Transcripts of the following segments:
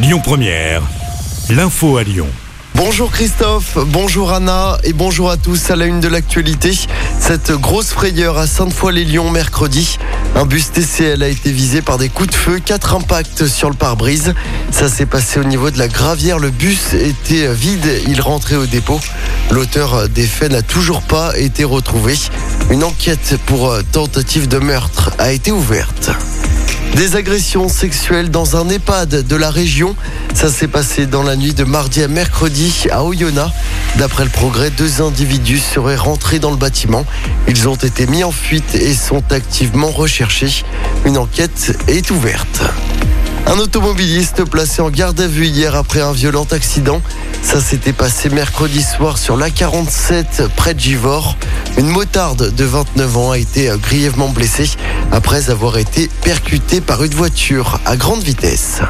Lyon Première, l'info à Lyon. Bonjour Christophe, bonjour Anna et bonjour à tous à la une de l'actualité. Cette grosse frayeur à Sainte-Foy-les-Lyons mercredi. Un bus TCL a été visé par des coups de feu, quatre impacts sur le pare-brise. Ça s'est passé au niveau de la gravière. Le bus était vide, il rentrait au dépôt. L'auteur des faits n'a toujours pas été retrouvé. Une enquête pour tentative de meurtre a été ouverte. Des agressions sexuelles dans un EHPAD de la région. Ça s'est passé dans la nuit de mardi à mercredi à Oyonnax. D'après le progrès, deux individus seraient rentrés dans le bâtiment. Ils ont été mis en fuite et sont activement recherchés. Une enquête est ouverte. Un automobiliste placé en garde à vue hier après un violent accident. Ça s'était passé mercredi soir sur l'A47 près de Givors. Une motarde de 29 ans a été grièvement blessée après avoir été percutée par une voiture à grande vitesse.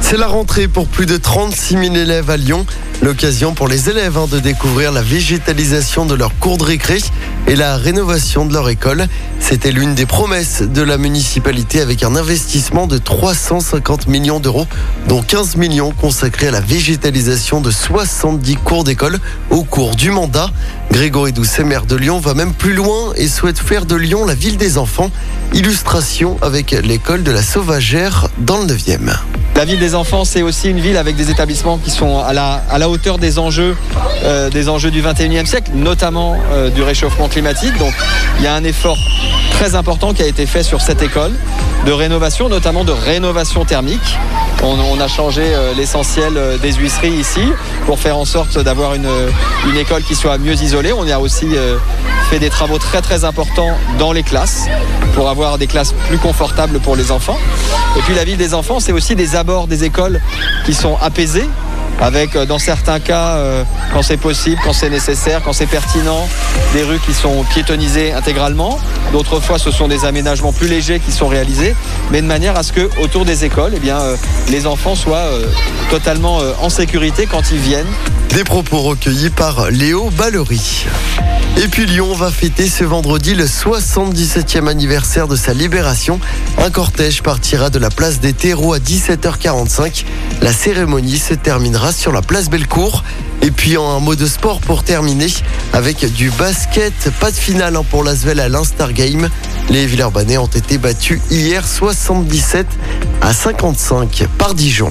C'est la rentrée pour plus de 36 000 élèves à Lyon. L'occasion pour les élèves hein, de découvrir la végétalisation de leur cours de récré et la rénovation de leur école. C'était l'une des promesses de la municipalité avec un investissement de 350 millions d'euros, dont 15 millions consacrés à la végétalisation de 70 cours d'école au cours du mandat. Grégory Doucet, maire de Lyon, va même plus loin et souhaite faire de Lyon la ville des enfants. Illustration avec l'école de la Sauvagère dans le 9e. La ville des enfants, c'est aussi une ville avec des établissements qui sont à la, hauteur des enjeux, euh, des enjeux du 21e siècle, notamment euh, du réchauffement climatique. Donc il y a un effort très important qui a été fait sur cette école de rénovation, notamment de rénovation thermique. On, a changé euh, l'essentiel euh, des huisseries ici pour faire en sorte d'avoir une, une école qui soit mieux isolée. On a aussi euh, fait des travaux très très importants dans les classes pour avoir des classes plus confortables pour les enfants. Et puis la ville des enfants, c'est aussi des abords des écoles qui sont apaisés avec dans certains cas, euh, quand c'est possible, quand c'est nécessaire, quand c'est pertinent, des rues qui sont piétonnisées intégralement. D'autres fois, ce sont des aménagements plus légers qui sont réalisés, mais de manière à ce que autour des écoles, eh euh, les enfants soient euh, totalement en sécurité quand ils viennent. Des propos recueillis par Léo Ballery. Et puis Lyon va fêter ce vendredi le 77e anniversaire de sa libération. Un cortège partira de la place des terreaux à 17h45. La cérémonie se terminera sur la place Bellecour. Et puis en un mot de sport pour terminer avec du basket. Pas de finale hein, pour l'Asvel à l'Instar Game. Les Villeurbanais ont été battus hier 77 à 55 par Dijon.